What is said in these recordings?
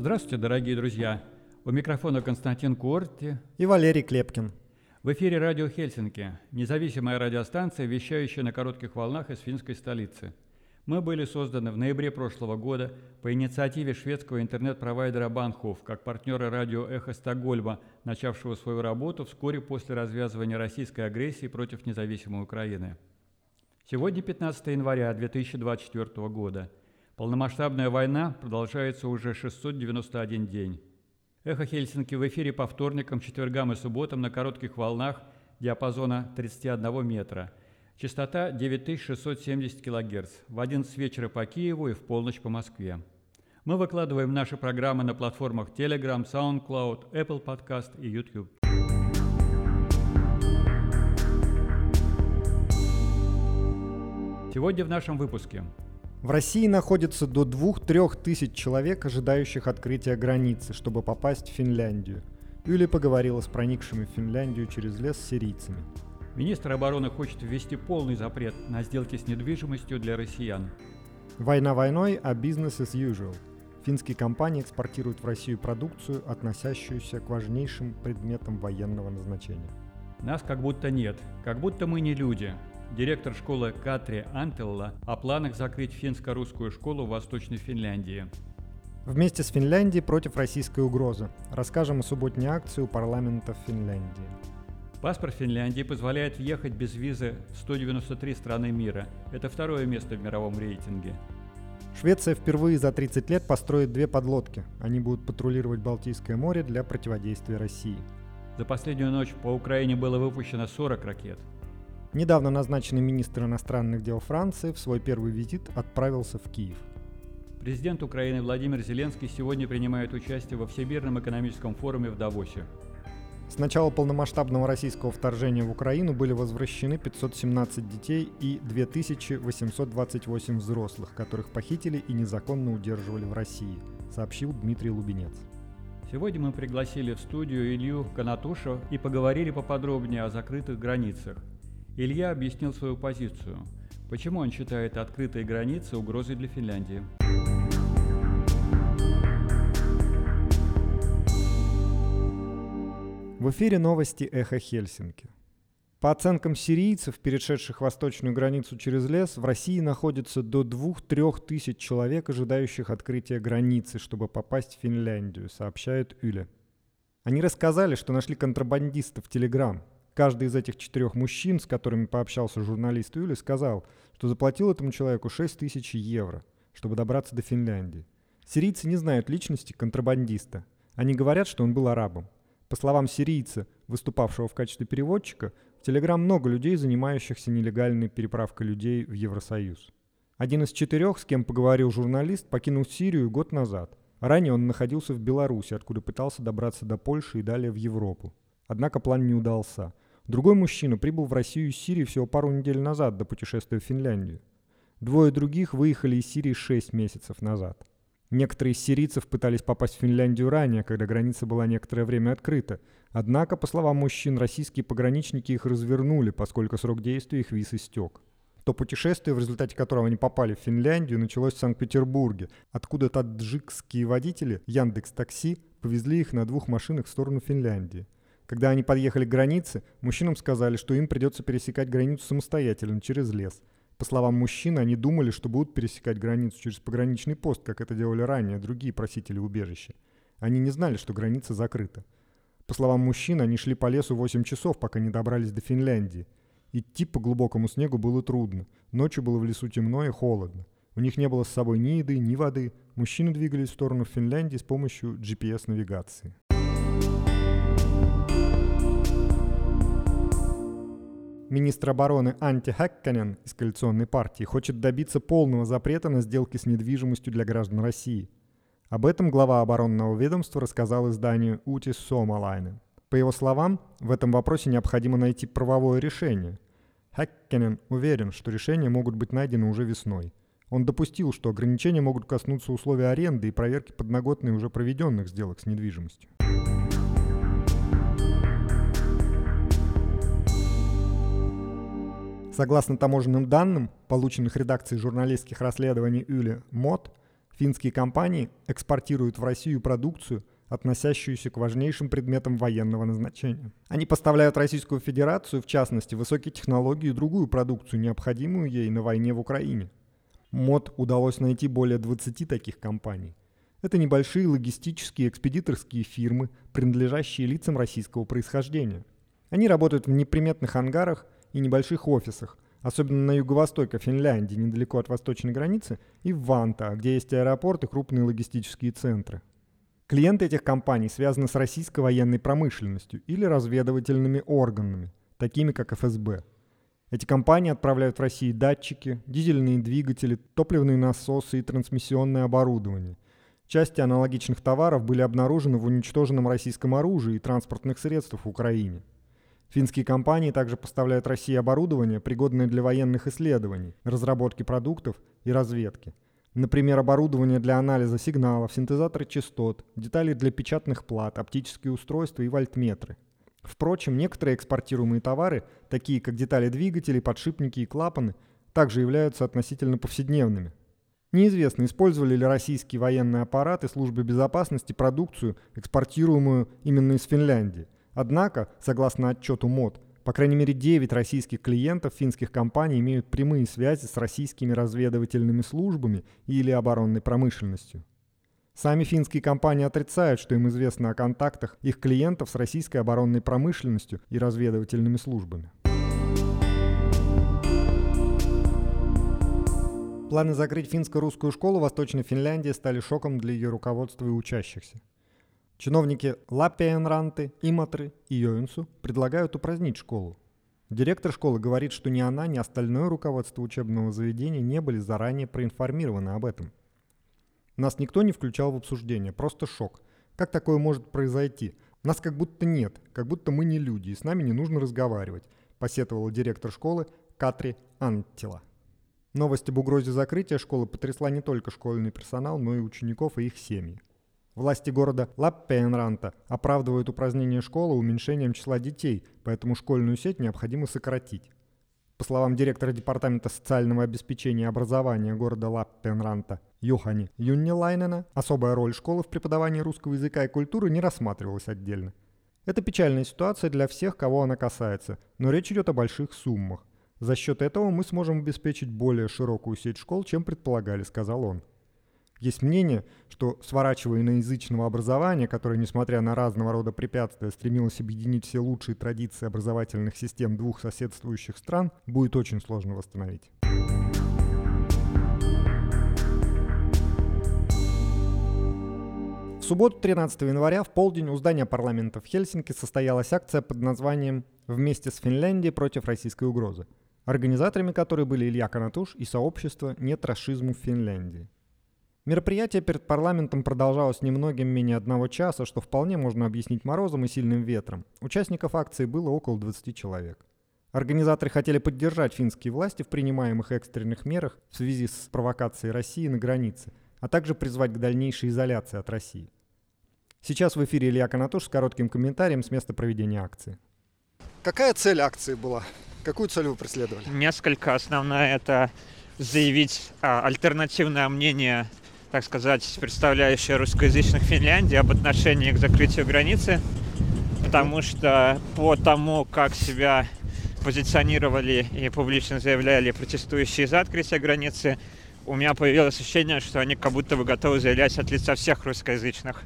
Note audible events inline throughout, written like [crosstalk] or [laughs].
Здравствуйте, дорогие друзья! У микрофона Константин Куорти и Валерий Клепкин. В эфире радио Хельсинки, независимая радиостанция, вещающая на коротких волнах из финской столицы. Мы были созданы в ноябре прошлого года по инициативе шведского интернет-провайдера Банхоф как партнеры радио «Эхо Стокгольма», начавшего свою работу вскоре после развязывания российской агрессии против независимой Украины. Сегодня 15 января 2024 года – Полномасштабная война продолжается уже 691 день. Эхо Хельсинки в эфире по вторникам, четвергам и субботам на коротких волнах диапазона 31 метра. Частота 9670 кГц в 11 вечера по Киеву и в полночь по Москве. Мы выкладываем наши программы на платформах Telegram, SoundCloud, Apple Podcast и YouTube. Сегодня в нашем выпуске – в России находится до 2-3 тысяч человек, ожидающих открытия границы, чтобы попасть в Финляндию. Юлия поговорила с проникшими в Финляндию через лес сирийцами. Министр обороны хочет ввести полный запрет на сделки с недвижимостью для россиян. Война войной, а бизнес as usual. Финские компании экспортируют в Россию продукцию, относящуюся к важнейшим предметам военного назначения. Нас как будто нет, как будто мы не люди, директор школы Катри Антелла о планах закрыть финско-русскую школу в Восточной Финляндии. Вместе с Финляндией против российской угрозы. Расскажем о субботней акции у парламента Финляндии. Паспорт Финляндии позволяет въехать без визы в 193 страны мира. Это второе место в мировом рейтинге. Швеция впервые за 30 лет построит две подлодки. Они будут патрулировать Балтийское море для противодействия России. За последнюю ночь по Украине было выпущено 40 ракет. Недавно назначенный министр иностранных дел Франции в свой первый визит отправился в Киев. Президент Украины Владимир Зеленский сегодня принимает участие во Всемирном экономическом форуме в Давосе. С начала полномасштабного российского вторжения в Украину были возвращены 517 детей и 2828 взрослых, которых похитили и незаконно удерживали в России, сообщил Дмитрий Лубенец. Сегодня мы пригласили в студию Илью Канатуша и поговорили поподробнее о закрытых границах, Илья объяснил свою позицию, почему он считает открытые границы угрозой для Финляндии. В эфире новости «Эхо Хельсинки». По оценкам сирийцев, перешедших восточную границу через лес, в России находится до 2-3 тысяч человек, ожидающих открытия границы, чтобы попасть в Финляндию, сообщает Юля. Они рассказали, что нашли контрабандиста в Телеграм, Каждый из этих четырех мужчин, с которыми пообщался журналист Юли, сказал, что заплатил этому человеку 6 тысяч евро, чтобы добраться до Финляндии. Сирийцы не знают личности контрабандиста. Они говорят, что он был арабом. По словам сирийца, выступавшего в качестве переводчика, в Телеграм много людей, занимающихся нелегальной переправкой людей в Евросоюз. Один из четырех, с кем поговорил журналист, покинул Сирию год назад. Ранее он находился в Беларуси, откуда пытался добраться до Польши и далее в Европу. Однако план не удался. Другой мужчина прибыл в Россию из Сирии всего пару недель назад до путешествия в Финляндию. Двое других выехали из Сирии 6 месяцев назад. Некоторые из сирийцев пытались попасть в Финляндию ранее, когда граница была некоторое время открыта. Однако, по словам мужчин, российские пограничники их развернули, поскольку срок действия их виз истек. То путешествие, в результате которого они попали в Финляндию, началось в Санкт-Петербурге, откуда таджикские водители Яндекс Такси повезли их на двух машинах в сторону Финляндии – когда они подъехали к границе, мужчинам сказали, что им придется пересекать границу самостоятельно, через лес. По словам мужчин, они думали, что будут пересекать границу через пограничный пост, как это делали ранее другие просители убежища. Они не знали, что граница закрыта. По словам мужчин, они шли по лесу 8 часов, пока не добрались до Финляндии. Идти по глубокому снегу было трудно. Ночью было в лесу темно и холодно. У них не было с собой ни еды, ни воды. Мужчины двигались в сторону Финляндии с помощью GPS-навигации. Министр обороны Анти Хэкканен из коалиционной партии хочет добиться полного запрета на сделки с недвижимостью для граждан России. Об этом глава оборонного ведомства рассказал изданию Утис Сомалайнен. По его словам, в этом вопросе необходимо найти правовое решение. Хэккенен уверен, что решения могут быть найдены уже весной. Он допустил, что ограничения могут коснуться условий аренды и проверки подноготной уже проведенных сделок с недвижимостью. Согласно таможенным данным, полученных редакцией журналистских расследований Юли МОД, Финские компании экспортируют в Россию продукцию, относящуюся к важнейшим предметам военного назначения. Они поставляют Российскую Федерацию, в частности, высокие технологии и другую продукцию, необходимую ей на войне в Украине. МОД удалось найти более 20 таких компаний. Это небольшие логистические экспедиторские фирмы, принадлежащие лицам российского происхождения. Они работают в неприметных ангарах и небольших офисах, особенно на юго-востоке Финляндии, недалеко от восточной границы, и в Ванта, где есть аэропорт и крупные логистические центры. Клиенты этих компаний связаны с российской военной промышленностью или разведывательными органами, такими как ФСБ. Эти компании отправляют в Россию датчики, дизельные двигатели, топливные насосы и трансмиссионное оборудование – Части аналогичных товаров были обнаружены в уничтоженном российском оружии и транспортных средствах в Украине. Финские компании также поставляют России оборудование, пригодное для военных исследований, разработки продуктов и разведки. Например, оборудование для анализа сигналов, синтезаторы частот, детали для печатных плат, оптические устройства и вольтметры. Впрочем, некоторые экспортируемые товары, такие как детали двигателей, подшипники и клапаны, также являются относительно повседневными. Неизвестно, использовали ли российские военные аппараты службы безопасности продукцию, экспортируемую именно из Финляндии. Однако, согласно отчету МОД, по крайней мере 9 российских клиентов финских компаний имеют прямые связи с российскими разведывательными службами или оборонной промышленностью. Сами финские компании отрицают, что им известно о контактах их клиентов с российской оборонной промышленностью и разведывательными службами. Планы закрыть финско-русскую школу в Восточной Финляндии стали шоком для ее руководства и учащихся. Чиновники Лаппиенранты, Иматры и Йоинсу предлагают упразднить школу. Директор школы говорит, что ни она, ни остальное руководство учебного заведения не были заранее проинформированы об этом. Нас никто не включал в обсуждение, просто шок. Как такое может произойти? Нас как будто нет, как будто мы не люди, и с нами не нужно разговаривать, посетовала директор школы Катри Антила. Новость об угрозе закрытия школы потрясла не только школьный персонал, но и учеников и их семьи. Власти города Лаппенранта оправдывают упразднение школы уменьшением числа детей, поэтому школьную сеть необходимо сократить. По словам директора Департамента социального обеспечения и образования города Лаппенранта Юхани Юннилайнена, особая роль школы в преподавании русского языка и культуры не рассматривалась отдельно. Это печальная ситуация для всех, кого она касается, но речь идет о больших суммах. За счет этого мы сможем обеспечить более широкую сеть школ, чем предполагали, сказал он. Есть мнение, что сворачивая иноязычного образования, которое, несмотря на разного рода препятствия, стремилось объединить все лучшие традиции образовательных систем двух соседствующих стран, будет очень сложно восстановить. В субботу 13 января в полдень у здания парламента в Хельсинки состоялась акция под названием «Вместе с Финляндией против российской угрозы», организаторами которой были Илья Канатуш и сообщество «Нет расизму в Финляндии». Мероприятие перед парламентом продолжалось немногим менее одного часа, что вполне можно объяснить морозом и сильным ветром. Участников акции было около 20 человек. Организаторы хотели поддержать финские власти в принимаемых экстренных мерах в связи с провокацией России на границе, а также призвать к дальнейшей изоляции от России. Сейчас в эфире Илья Канатуш с коротким комментарием с места проведения акции. Какая цель акции была? Какую цель вы преследовали? Несколько. Основная это заявить а, альтернативное мнение, так сказать, представляющее русскоязычных Финляндии об отношении к закрытию границы. Потому что по тому, как себя позиционировали и публично заявляли протестующие за открытие границы, у меня появилось ощущение, что они как будто бы готовы заявлять от лица всех русскоязычных.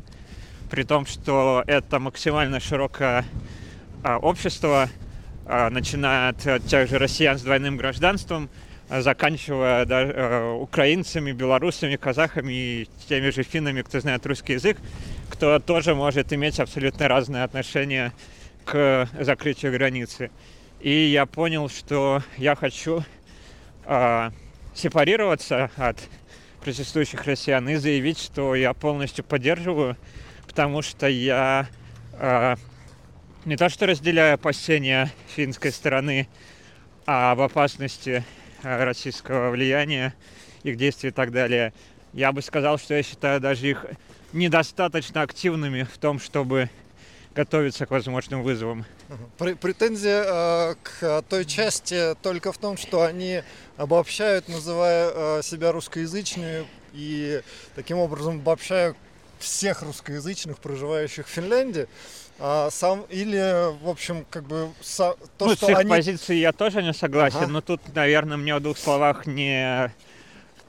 При том, что это максимально широкое а, общество, а, начиная от тех же россиян с двойным гражданством, заканчивая даже, э, украинцами, белорусами, казахами и теми же финнами, кто знает русский язык, кто тоже может иметь абсолютно разные отношения к закрытию границы. И я понял, что я хочу э, сепарироваться от протестующих россиян и заявить, что я полностью поддерживаю, потому что я э, не то что разделяю опасения финской стороны об опасности э, российского влияния, их действий и так далее, я бы сказал, что я считаю даже их недостаточно активными в том, чтобы готовиться к возможным вызовам. Претензия э, к той части только в том, что они обобщают, называя э, себя русскоязычными, и таким образом обобщаю всех русскоязычных, проживающих в Финляндии. А сам или, в общем, как бы со, то, ну, что с их они... позиции я тоже не согласен, ага. но тут, наверное, мне в двух словах не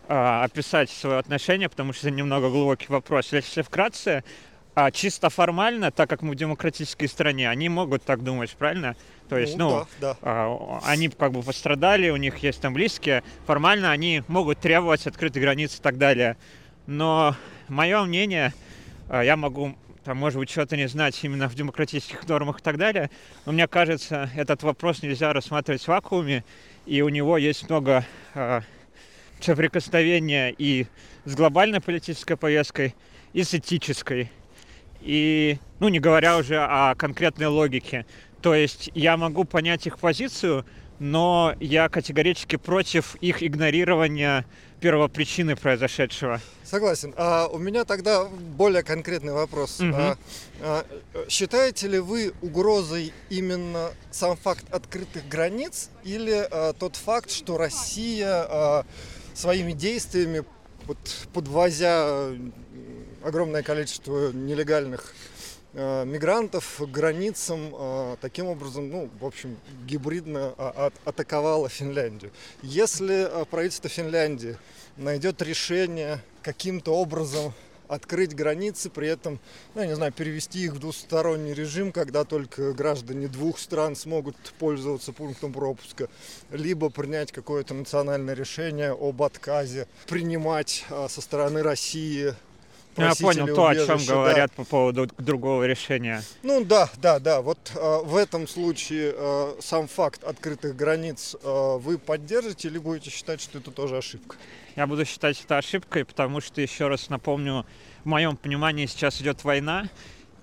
а, описать свое отношение, потому что это немного глубокий вопрос. Если вкратце, а чисто формально, так как мы в демократической стране, они могут так думать, правильно? То есть, ну, ну да, да. А, они как бы пострадали, у них есть там близкие, формально они могут требовать открытых границ и так далее. Но мое мнение, а, я могу там, может быть, что-то не знать именно в демократических нормах и так далее. Но мне кажется, этот вопрос нельзя рассматривать в вакууме, и у него есть много э, соприкосновения и с глобальной политической повесткой, и с этической. И, ну, не говоря уже о конкретной логике. То есть я могу понять их позицию, но я категорически против их игнорирования первопричины произошедшего. Согласен. А у меня тогда более конкретный вопрос. Угу. А, а, считаете ли вы угрозой именно сам факт открытых границ или а, тот факт, что Россия а, своими действиями, вот, подвозя огромное количество нелегальных мигрантов к границам э, таким образом, ну, в общем, гибридно а, атаковала Финляндию. Если э, правительство Финляндии найдет решение каким-то образом открыть границы, при этом, ну, я не знаю, перевести их в двусторонний режим, когда только граждане двух стран смогут пользоваться пунктом пропуска, либо принять какое-то национальное решение об отказе принимать со стороны России я понял то, о чем говорят да. по поводу другого решения. Ну да, да, да. Вот э, в этом случае э, сам факт открытых границ э, вы поддержите или будете считать, что это тоже ошибка? Я буду считать это ошибкой, потому что, еще раз напомню, в моем понимании сейчас идет война,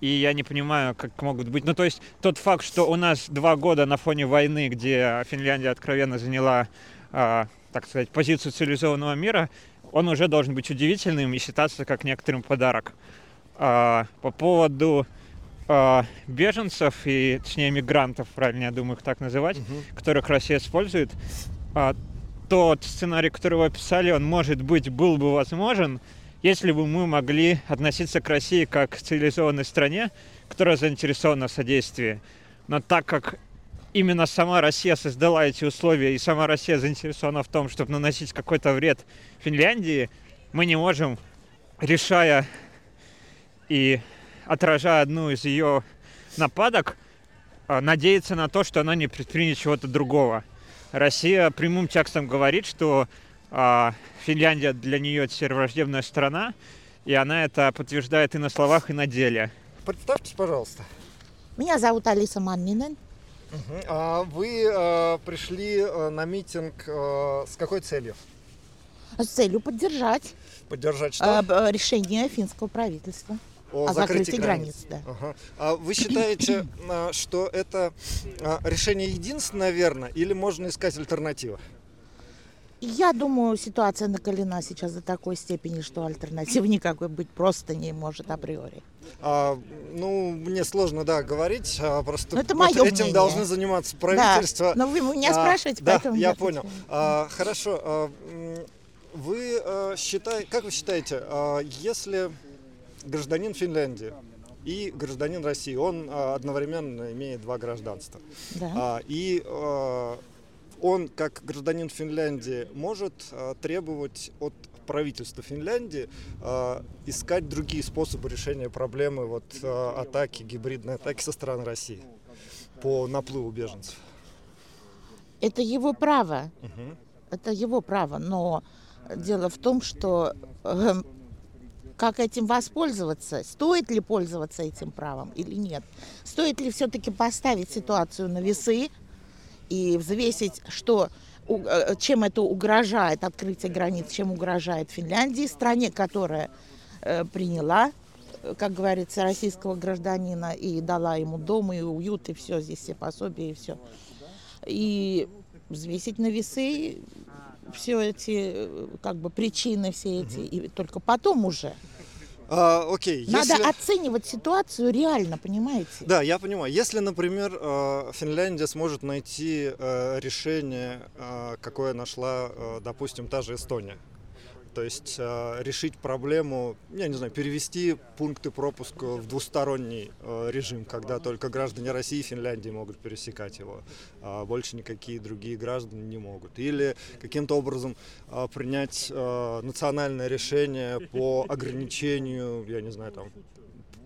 и я не понимаю, как могут быть... Ну, то есть тот факт, что у нас два года на фоне войны, где Финляндия откровенно заняла, э, так сказать, позицию цивилизованного мира, он уже должен быть удивительным и считаться как некоторым подарок. А, по поводу а, беженцев и, точнее, мигрантов, правильно я думаю, их так называть, угу. которых Россия использует, а, тот сценарий, который вы описали, он, может быть, был бы возможен, если бы мы могли относиться к России как к цивилизованной стране, которая заинтересована в содействии. Но так как именно сама Россия создала эти условия, и сама Россия заинтересована в том, чтобы наносить какой-то вред Финляндии, мы не можем, решая и отражая одну из ее нападок, а, надеяться на то, что она не предпримет чего-то другого. Россия прямым текстом говорит, что а, Финляндия для нее теперь враждебная страна, и она это подтверждает и на словах, и на деле. Представьтесь, пожалуйста. Меня зовут Алиса Маннинен. А вы э, пришли э, на митинг э, с какой целью? С целью поддержать. Поддержать что? Решение финского правительства. О, о закрытии границ. границ да. ага. А вы считаете, что это решение единственное верно, или можно искать альтернативу? Я думаю, ситуация накалена сейчас до такой степени, что альтернативы [laughs] никакой быть просто не может априори. А, ну, мне сложно, да, говорить, а просто это вот этим мнение. должны заниматься правительство. Да, но вы меня а, спрашиваете, да, поэтому... я понял. А, хорошо, а, вы а, считаете, как вы считаете, а, если гражданин Финляндии и гражданин России, он а, одновременно имеет два гражданства, да. а, и а, он, как гражданин Финляндии, может э, требовать от правительства Финляндии э, искать другие способы решения проблемы вот, э, атаки, гибридной атаки со стороны России по наплыву беженцев. Это его право. Угу. Это его право. Но дело в том, что э, как этим воспользоваться, стоит ли пользоваться этим правом или нет. Стоит ли все-таки поставить ситуацию на весы, и взвесить, что э, чем это угрожает открытие границ, чем угрожает Финляндии, стране, которая э, приняла, э, как говорится, российского гражданина и дала ему дом и уют, и все, здесь все пособия, и все. И взвесить на весы все эти как бы причины, все эти, и только потом уже а, окей. Надо если... оценивать ситуацию реально, понимаете? Да, я понимаю. Если, например, э, Финляндия сможет найти э, решение, э, какое нашла, допустим, та же Эстония, То есть э, решить проблему, я не знаю, перевести пункты пропуска в двусторонний э, режим, когда только граждане России и Финляндии могут пересекать его, а больше никакие другие граждане не могут. Или каким-то образом э, принять национальное решение по ограничению, я не знаю, там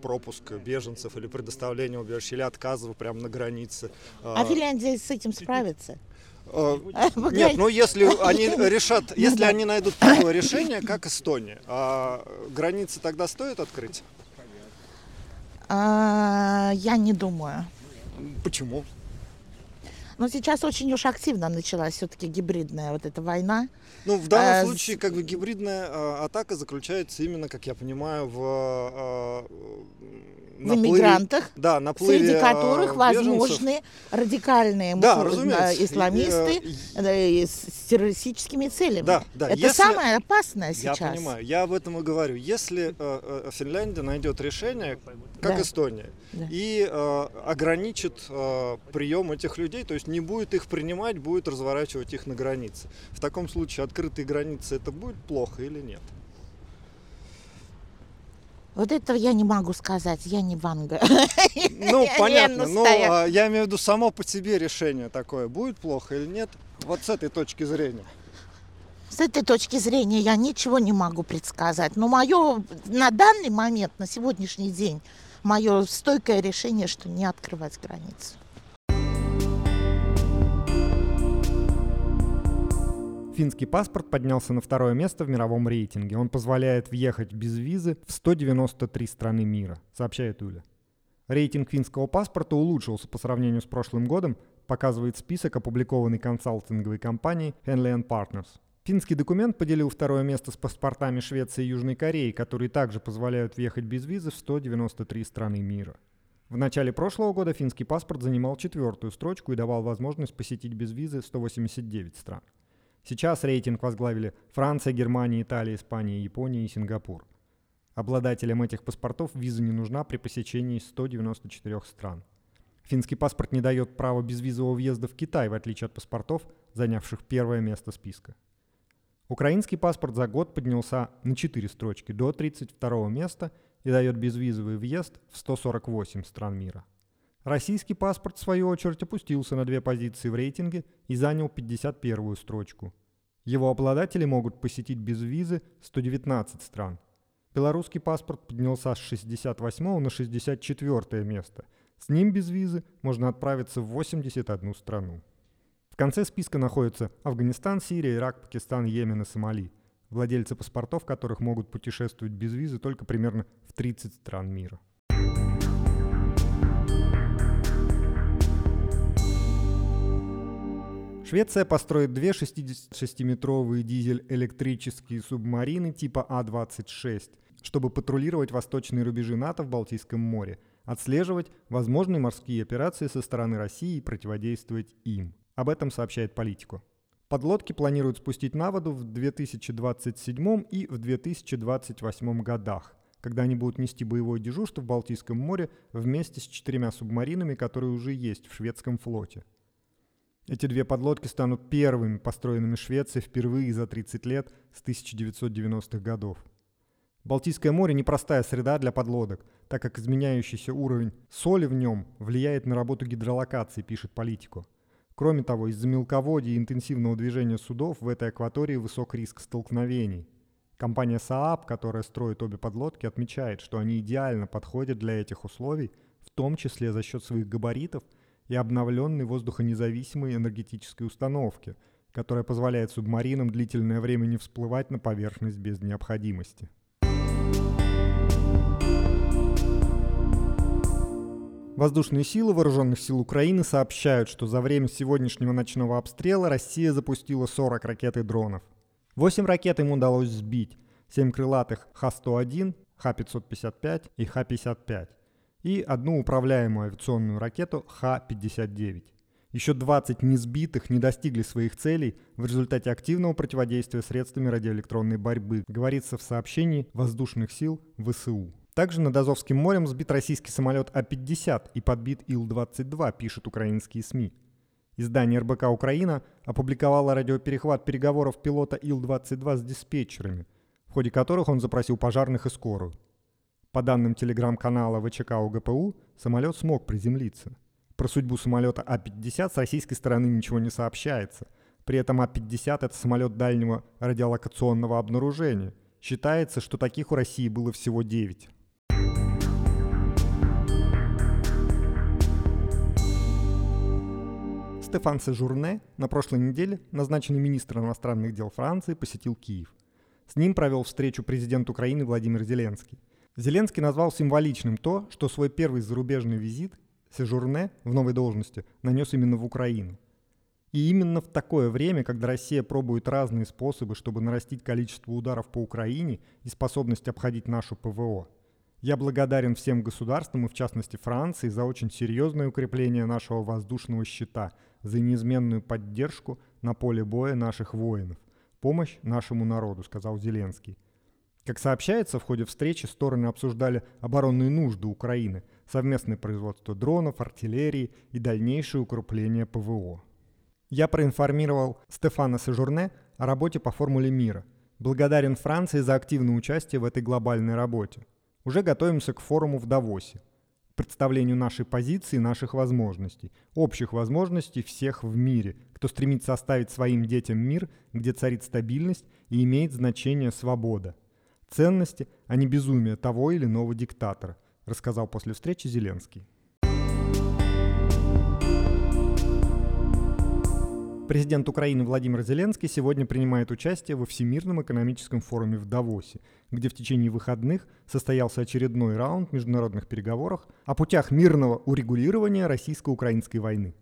пропуска беженцев или предоставления убежища или отказов прямо на границе. А Финляндия с этим справится? Э, Нет, ну если они решат, если они найдут такое решение, как Эстония, а границы тогда стоит открыть? А, я не думаю. Почему? Но сейчас очень уж активно началась все-таки гибридная вот эта война. Ну, в данном а, случае, как бы гибридная а, атака заключается именно, как я понимаю, в а, в иммигрантах, да, наплыве среди которых беженцев. возможны радикальные да, исламисты и, и, с террористическими целями. Да, да. Это Если... самое опасное сейчас. Я понимаю, я об этом и говорю. Если э, э Финляндия найдет решение, как да. Эстония, да. и э, ограничит э, прием этих людей, то есть не будет их принимать, будет разворачивать их на границе. В таком случае открытые границы это будет плохо или нет? Вот этого я не могу сказать, я не Ванга. Ну, [laughs] понятно, но а, я имею в виду само по себе решение такое, будет плохо или нет, вот с этой точки зрения. С этой точки зрения я ничего не могу предсказать. Но мое на данный момент, на сегодняшний день, мое стойкое решение, что не открывать границы. Финский паспорт поднялся на второе место в мировом рейтинге. Он позволяет въехать без визы в 193 страны мира, сообщает Уля. Рейтинг финского паспорта улучшился по сравнению с прошлым годом, показывает список, опубликованный консалтинговой компанией Henley Partners. Финский документ поделил второе место с паспортами Швеции и Южной Кореи, которые также позволяют въехать без визы в 193 страны мира. В начале прошлого года финский паспорт занимал четвертую строчку и давал возможность посетить без визы 189 стран. Сейчас рейтинг возглавили Франция, Германия, Италия, Испания, Япония и Сингапур. Обладателям этих паспортов виза не нужна при посещении 194 стран. Финский паспорт не дает права безвизового въезда в Китай, в отличие от паспортов, занявших первое место списка. Украинский паспорт за год поднялся на 4 строчки до 32 места и дает безвизовый въезд в 148 стран мира. Российский паспорт, в свою очередь, опустился на две позиции в рейтинге и занял 51-ю строчку. Его обладатели могут посетить без визы 119 стран. Белорусский паспорт поднялся с 68 на 64 место. С ним без визы можно отправиться в 81 страну. В конце списка находятся Афганистан, Сирия, Ирак, Пакистан, Йемен и Сомали, владельцы паспортов которых могут путешествовать без визы только примерно в 30 стран мира. Швеция построит две 66-метровые дизель-электрические субмарины типа А-26, чтобы патрулировать восточные рубежи НАТО в Балтийском море, отслеживать возможные морские операции со стороны России и противодействовать им. Об этом сообщает политику. Подлодки планируют спустить на воду в 2027 и в 2028 годах, когда они будут нести боевое дежурство в Балтийском море вместе с четырьмя субмаринами, которые уже есть в шведском флоте. Эти две подлодки станут первыми построенными Швецией впервые за 30 лет с 1990-х годов. Балтийское море – непростая среда для подлодок, так как изменяющийся уровень соли в нем влияет на работу гидролокации, пишет политику. Кроме того, из-за мелководья и интенсивного движения судов в этой акватории высок риск столкновений. Компания Saab, которая строит обе подлодки, отмечает, что они идеально подходят для этих условий, в том числе за счет своих габаритов – и обновленной воздухонезависимой энергетической установки, которая позволяет субмаринам длительное время не всплывать на поверхность без необходимости. Воздушные силы Вооруженных сил Украины сообщают, что за время сегодняшнего ночного обстрела Россия запустила 40 ракет и дронов. 8 ракет им удалось сбить, 7 крылатых Х-101, Х-555 и Х-55 и одну управляемую авиационную ракету Х-59. Еще 20 несбитых не достигли своих целей в результате активного противодействия средствами радиоэлектронной борьбы, говорится в сообщении воздушных сил ВСУ. Также над Азовским морем сбит российский самолет А-50 и подбит Ил-22, пишут украинские СМИ. Издание РБК «Украина» опубликовало радиоперехват переговоров пилота Ил-22 с диспетчерами – ходе которых он запросил пожарных и скорую. По данным телеграм-канала ВЧК УГПУ, самолет смог приземлиться. Про судьбу самолета А-50 с российской стороны ничего не сообщается. При этом А-50 — это самолет дальнего радиолокационного обнаружения. Считается, что таких у России было всего 9. Стефан Сежурне на прошлой неделе, назначенный министром иностранных дел Франции, посетил Киев. С ним провел встречу президент Украины Владимир Зеленский. Зеленский назвал символичным то, что свой первый зарубежный визит Сежурне в новой должности нанес именно в Украину. И именно в такое время, когда Россия пробует разные способы, чтобы нарастить количество ударов по Украине и способность обходить нашу ПВО. Я благодарен всем государствам и в частности Франции за очень серьезное укрепление нашего воздушного щита – за неизменную поддержку на поле боя наших воинов. Помощь нашему народу, сказал Зеленский. Как сообщается, в ходе встречи стороны обсуждали оборонные нужды Украины, совместное производство дронов, артиллерии и дальнейшее укрепление ПВО. Я проинформировал Стефана Сежурне о работе по формуле мира. Благодарен Франции за активное участие в этой глобальной работе. Уже готовимся к форуму в Давосе представлению нашей позиции, наших возможностей, общих возможностей всех в мире, кто стремится оставить своим детям мир, где царит стабильность и имеет значение свобода. Ценности, а не безумие того или иного диктатора, рассказал после встречи Зеленский. Президент Украины Владимир Зеленский сегодня принимает участие во Всемирном экономическом форуме в Давосе, где в течение выходных состоялся очередной раунд международных переговоров о путях мирного урегулирования российско-украинской войны.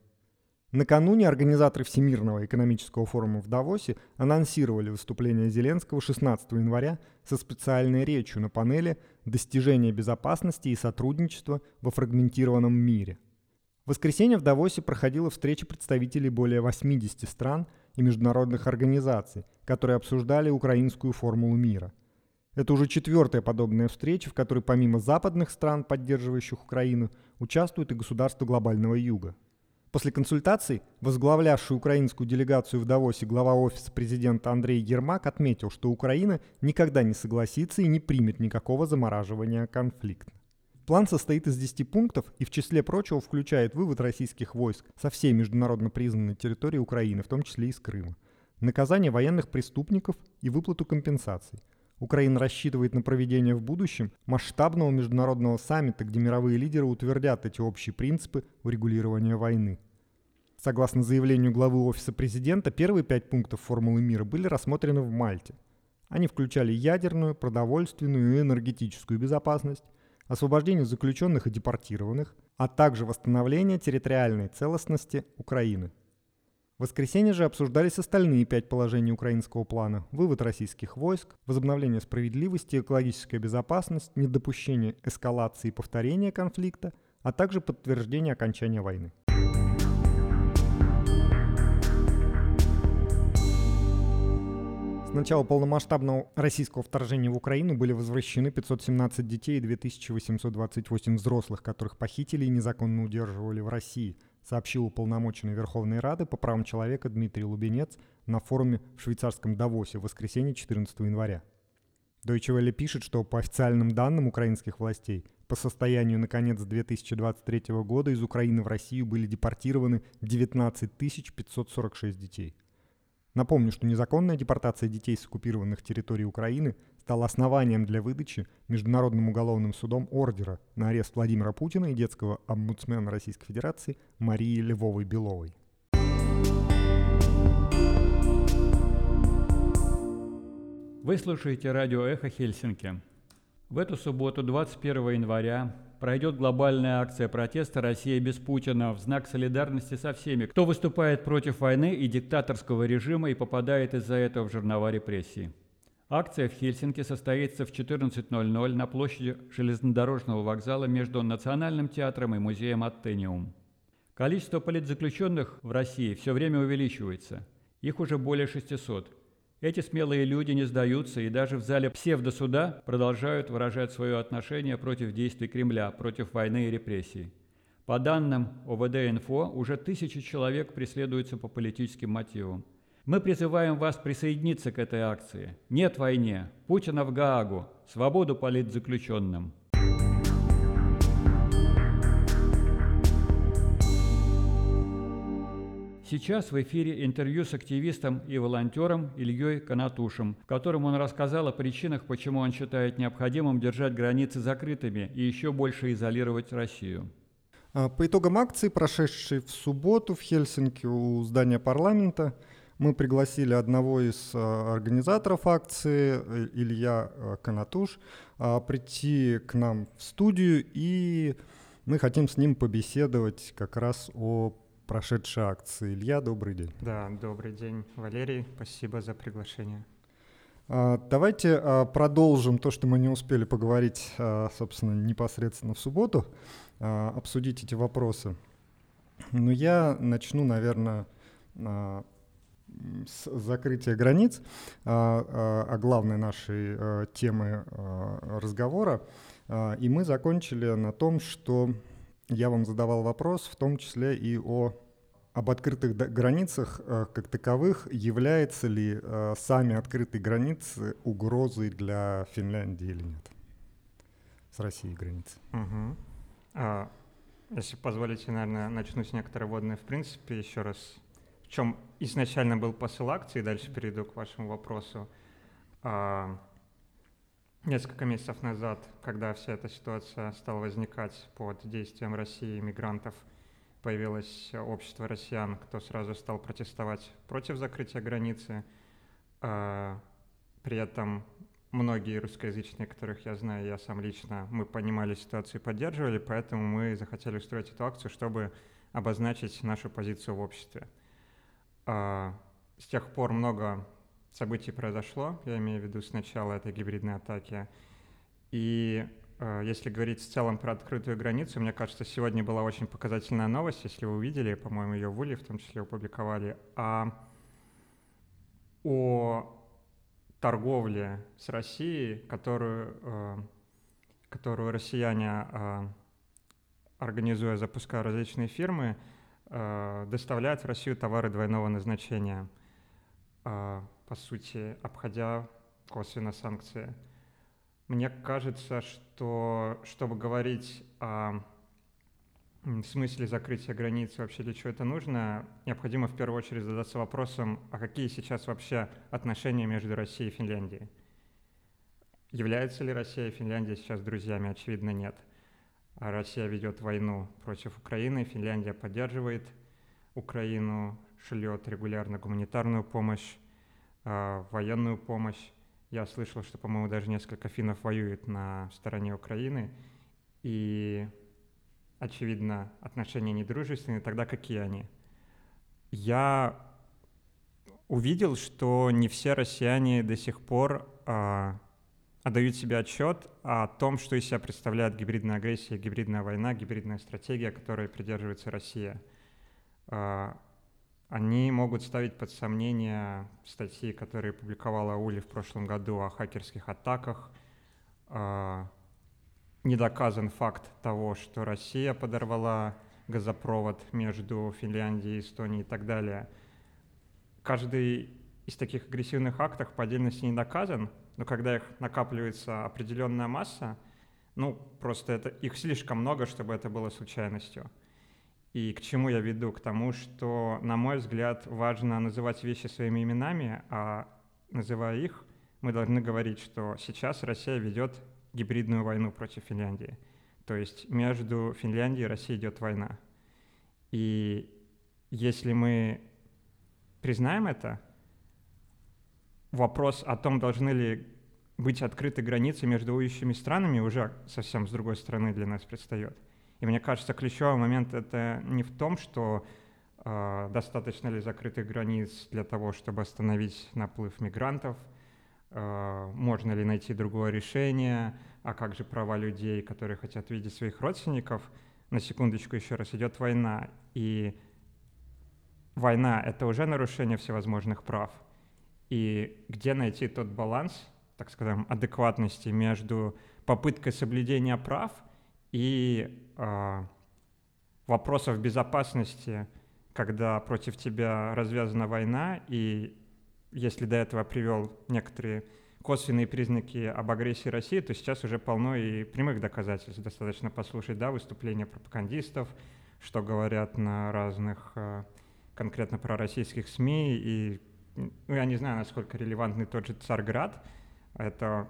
Накануне организаторы Всемирного экономического форума в Давосе анонсировали выступление Зеленского 16 января со специальной речью на панели «Достижение безопасности и сотрудничества во фрагментированном мире», в воскресенье в Давосе проходила встреча представителей более 80 стран и международных организаций, которые обсуждали украинскую формулу мира. Это уже четвертая подобная встреча, в которой помимо западных стран, поддерживающих Украину, участвуют и государства глобального юга. После консультаций возглавлявший украинскую делегацию в Давосе глава офиса президента Андрей Ермак отметил, что Украина никогда не согласится и не примет никакого замораживания конфликта. План состоит из 10 пунктов и в числе прочего включает вывод российских войск со всей международно признанной территории Украины, в том числе из Крыма, наказание военных преступников и выплату компенсаций. Украина рассчитывает на проведение в будущем масштабного международного саммита, где мировые лидеры утвердят эти общие принципы урегулирования войны. Согласно заявлению главы Офиса президента, первые пять пунктов формулы мира были рассмотрены в Мальте. Они включали ядерную, продовольственную и энергетическую безопасность, освобождение заключенных и депортированных, а также восстановление территориальной целостности Украины. В воскресенье же обсуждались остальные пять положений украинского плана. Вывод российских войск, возобновление справедливости, экологическая безопасность, недопущение эскалации и повторения конфликта, а также подтверждение окончания войны. Начала полномасштабного российского вторжения в Украину были возвращены 517 детей и 2828 взрослых, которых похитили и незаконно удерживали в России, сообщил уполномоченный Верховной Рады по правам человека Дмитрий Лубенец на форуме в швейцарском Давосе в воскресенье 14 января. Deutsche Welle пишет, что по официальным данным украинских властей по состоянию на конец 2023 года из Украины в Россию были депортированы 19 546 детей. Напомню, что незаконная депортация детей с оккупированных территорий Украины стала основанием для выдачи Международным уголовным судом ордера на арест Владимира Путина и детского омбудсмена Российской Федерации Марии Львовой-Беловой. Вы слушаете радио «Эхо Хельсинки». В эту субботу, 21 января, пройдет глобальная акция протеста «Россия без Путина» в знак солидарности со всеми, кто выступает против войны и диктаторского режима и попадает из-за этого в жернова репрессий. Акция в Хельсинки состоится в 14.00 на площади железнодорожного вокзала между Национальным театром и музеем Аттениум. Количество политзаключенных в России все время увеличивается. Их уже более 600. Эти смелые люди не сдаются и даже в зале псевдосуда продолжают выражать свое отношение против действий Кремля, против войны и репрессий. По данным ОВД-Инфо, уже тысячи человек преследуются по политическим мотивам. Мы призываем вас присоединиться к этой акции. Нет войне. Путина в Гаагу. Свободу политзаключенным. Сейчас в эфире интервью с активистом и волонтером Ильей Конатушем, в котором он рассказал о причинах, почему он считает необходимым держать границы закрытыми и еще больше изолировать Россию. А, по итогам акции, прошедшей в субботу в Хельсинки у здания парламента, мы пригласили одного из а, организаторов акции, э, Илья а, Конатуш, прийти к нам в студию, и мы хотим с ним побеседовать как раз о прошедшей акции. Илья, добрый день. Да, добрый день, Валерий. Спасибо за приглашение. А, давайте а, продолжим то, что мы не успели поговорить, а, собственно, непосредственно в субботу, обсудить эти вопросы. Но я начну, наверное, с закрытия границ, а главной нашей темы разговора. И мы закончили на том, что я вам задавал вопрос, в том числе и о об открытых границах э, как таковых, являются ли э, сами открытые границы угрозой для Финляндии или нет? С Россией границы. Угу. А, если позволите, наверное, начну с некоторой водной. В принципе, еще раз, в чем изначально был посыл акции, дальше перейду к вашему вопросу. А, Несколько месяцев назад, когда вся эта ситуация стала возникать под действием России мигрантов, появилось общество россиян, кто сразу стал протестовать против закрытия границы. А, при этом многие русскоязычные, которых я знаю, я сам лично, мы понимали ситуацию и поддерживали, поэтому мы захотели устроить эту акцию, чтобы обозначить нашу позицию в обществе. А, с тех пор много событий произошло, я имею в виду сначала этой гибридной атаки. И э, если говорить в целом про открытую границу, мне кажется, сегодня была очень показательная новость, если вы увидели, по-моему, ее в Уле в том числе опубликовали, а о торговле с Россией, которую, э, которую россияне, э, организуя, запуская различные фирмы, э, доставляют в Россию товары двойного назначения. По сути, обходя косвенно санкции. Мне кажется, что чтобы говорить о смысле закрытия границ, вообще для чего это нужно, необходимо в первую очередь задаться вопросом, а какие сейчас вообще отношения между Россией и Финляндией? Являются ли Россия и Финляндия сейчас друзьями? Очевидно, нет. А Россия ведет войну против Украины, Финляндия поддерживает Украину, шлет регулярно гуманитарную помощь, военную помощь. Я слышал, что, по-моему, даже несколько финнов воюют на стороне Украины. И, очевидно, отношения недружественные. Тогда какие они? Я увидел, что не все россияне до сих пор а, отдают себе отчет о том, что из себя представляет гибридная агрессия, гибридная война, гибридная стратегия, которой придерживается Россия. А, они могут ставить под сомнение статьи, которые публиковала Ули в прошлом году о хакерских атаках. А, не доказан факт того, что Россия подорвала газопровод между Финляндией, Эстонией и так далее. Каждый из таких агрессивных актов по отдельности не доказан, но когда их накапливается определенная масса, ну, просто это, их слишком много, чтобы это было случайностью. И к чему я веду? К тому, что, на мой взгляд, важно называть вещи своими именами, а называя их, мы должны говорить, что сейчас Россия ведет гибридную войну против Финляндии. То есть между Финляндией и Россией идет война. И если мы признаем это, вопрос о том, должны ли быть открыты границы между воюющими странами, уже совсем с другой стороны для нас предстает. И мне кажется, ключевой момент это не в том, что э, достаточно ли закрытых границ для того, чтобы остановить наплыв мигрантов, э, можно ли найти другое решение, а как же права людей, которые хотят видеть своих родственников. На секундочку еще раз, идет война, и война — это уже нарушение всевозможных прав. И где найти тот баланс, так скажем, адекватности между попыткой соблюдения прав и вопросов безопасности когда против тебя развязана война, и если до этого привел некоторые косвенные признаки об агрессии России, то сейчас уже полно и прямых доказательств. Достаточно послушать да, выступления пропагандистов, что говорят на разных э, конкретно пророссийских СМИ. И ну, я не знаю, насколько релевантный тот же Царград. Это,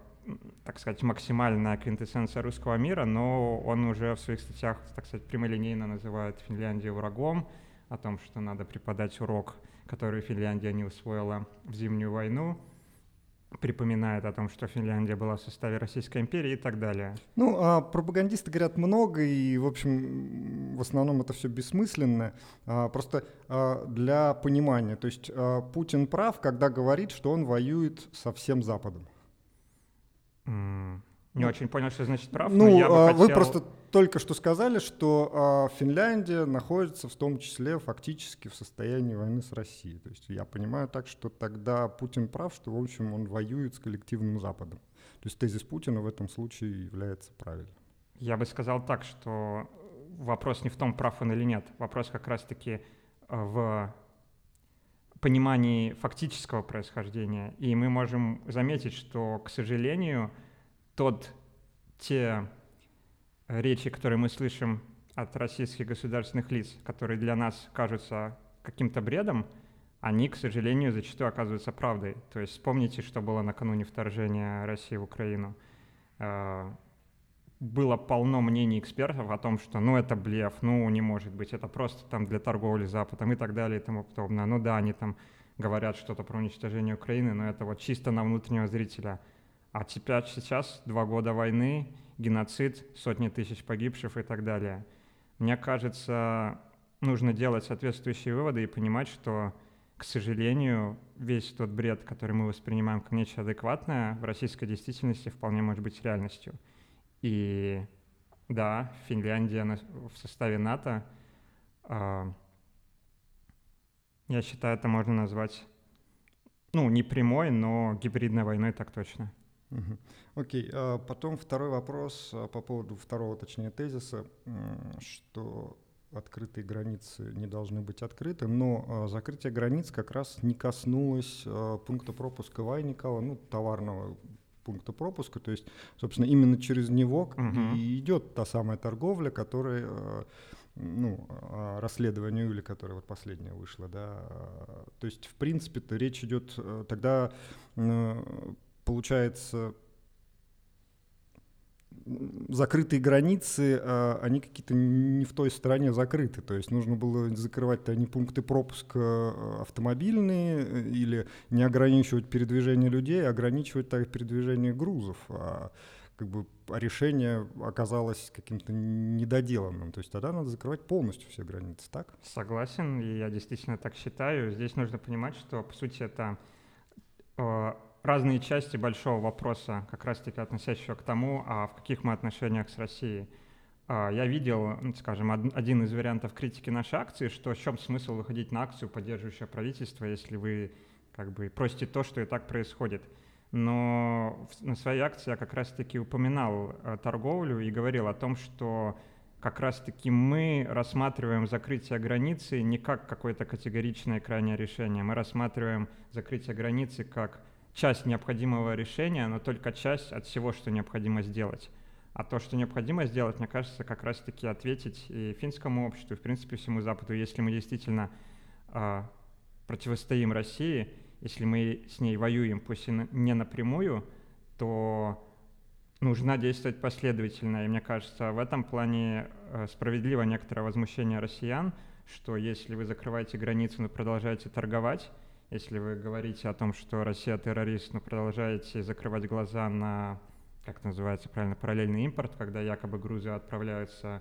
так сказать, максимальная квинтэссенция русского мира, но он уже в своих статьях, так сказать, прямолинейно называет Финляндию врагом, о том, что надо преподать урок, который Финляндия не усвоила в Зимнюю войну припоминает о том, что Финляндия была в составе Российской империи и так далее. Ну, а пропагандисты говорят много, и, в общем, в основном это все бессмысленно. А, просто а, для понимания, то есть а, Путин прав, когда говорит, что он воюет со всем Западом. Не ну, очень понял, что значит прав. Ну, я бы а, вы просто только что сказали, что а, Финляндия находится в том числе фактически в состоянии войны с Россией. То есть я понимаю так, что тогда Путин прав, что, в общем, он воюет с коллективным Западом. То есть тезис Путина в этом случае является правильным. Я бы сказал так, что вопрос не в том, прав он или нет. Вопрос как раз-таки в понимании фактического происхождения. И мы можем заметить, что, к сожалению, тот, те речи, которые мы слышим от российских государственных лиц, которые для нас кажутся каким-то бредом, они, к сожалению, зачастую оказываются правдой. То есть вспомните, что было накануне вторжения России в Украину. Было полно мнений экспертов о том, что ну это блеф, ну не может быть, это просто там для торговли Западом и так далее и тому подобное. Ну да, они там говорят что-то про уничтожение Украины, но это вот чисто на внутреннего зрителя – а теперь сейчас два года войны, геноцид, сотни тысяч погибших и так далее. Мне кажется, нужно делать соответствующие выводы и понимать, что, к сожалению, весь тот бред, который мы воспринимаем как нечто адекватное, в российской действительности вполне может быть реальностью. И да, Финляндия в составе НАТО, а, я считаю, это можно назвать, ну, не прямой, но гибридной войной так точно. Окей, а потом второй вопрос а, по поводу второго, точнее, тезиса, что открытые границы не должны быть открыты, но закрытие границ как раз не коснулось пункта пропуска Вайникова, ну, товарного пункта пропуска, то есть, собственно, именно через него угу. и идет та самая торговля, которая ну, расследованию или которое вот последнее вышло, да, то есть, в принципе-то речь идет тогда получается, закрытые границы, а, они какие-то не в той стране закрыты. То есть нужно было закрывать-то не пункты пропуска а, автомобильные э, или не ограничивать передвижение людей, а ограничивать так передвижение грузов. А как бы решение оказалось каким-то недоделанным. То есть тогда надо закрывать полностью все границы, так? Согласен, и я действительно так считаю. Здесь нужно понимать, что, по сути, это разные части большого вопроса, как раз-таки относящего к тому, а в каких мы отношениях с Россией. А, я видел, ну, скажем, один из вариантов критики нашей акции, что в чем смысл выходить на акцию, поддерживающее правительство, если вы как бы просите то, что и так происходит. Но на своей акции я как раз-таки упоминал э, торговлю и говорил о том, что как раз-таки мы рассматриваем закрытие границы не как какое-то категоричное крайнее решение. Мы рассматриваем закрытие границы как часть необходимого решения, но только часть от всего, что необходимо сделать. А то, что необходимо сделать, мне кажется, как раз-таки ответить и финскому обществу, и, в принципе, всему Западу, если мы действительно э, противостоим России, если мы с ней воюем, пусть и не напрямую, то нужно действовать последовательно. И мне кажется, в этом плане э, справедливо некоторое возмущение россиян, что если вы закрываете границу, но продолжаете торговать, если вы говорите о том, что Россия террорист, но продолжаете закрывать глаза на, как называется правильно, параллельный импорт, когда якобы грузы отправляются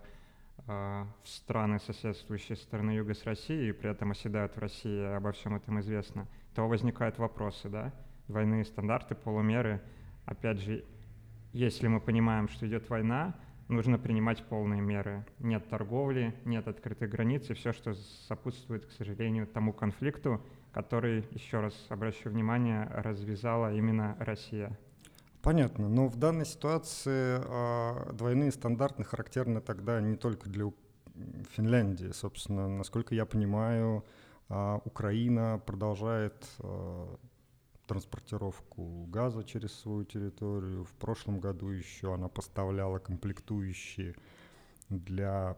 э, в страны, соседствующие стороны юга с Россией, и при этом оседают в России, обо всем этом известно, то возникают вопросы, да, двойные стандарты, полумеры. Опять же, если мы понимаем, что идет война, нужно принимать полные меры. Нет торговли, нет открытых границ, и все, что сопутствует, к сожалению, тому конфликту, который, еще раз обращу внимание, развязала именно Россия. Понятно, но в данной ситуации э, двойные стандарты характерны тогда не только для Финляндии. Собственно, насколько я понимаю, а, Украина продолжает а, транспортировку газа через свою территорию. В прошлом году еще она поставляла комплектующие для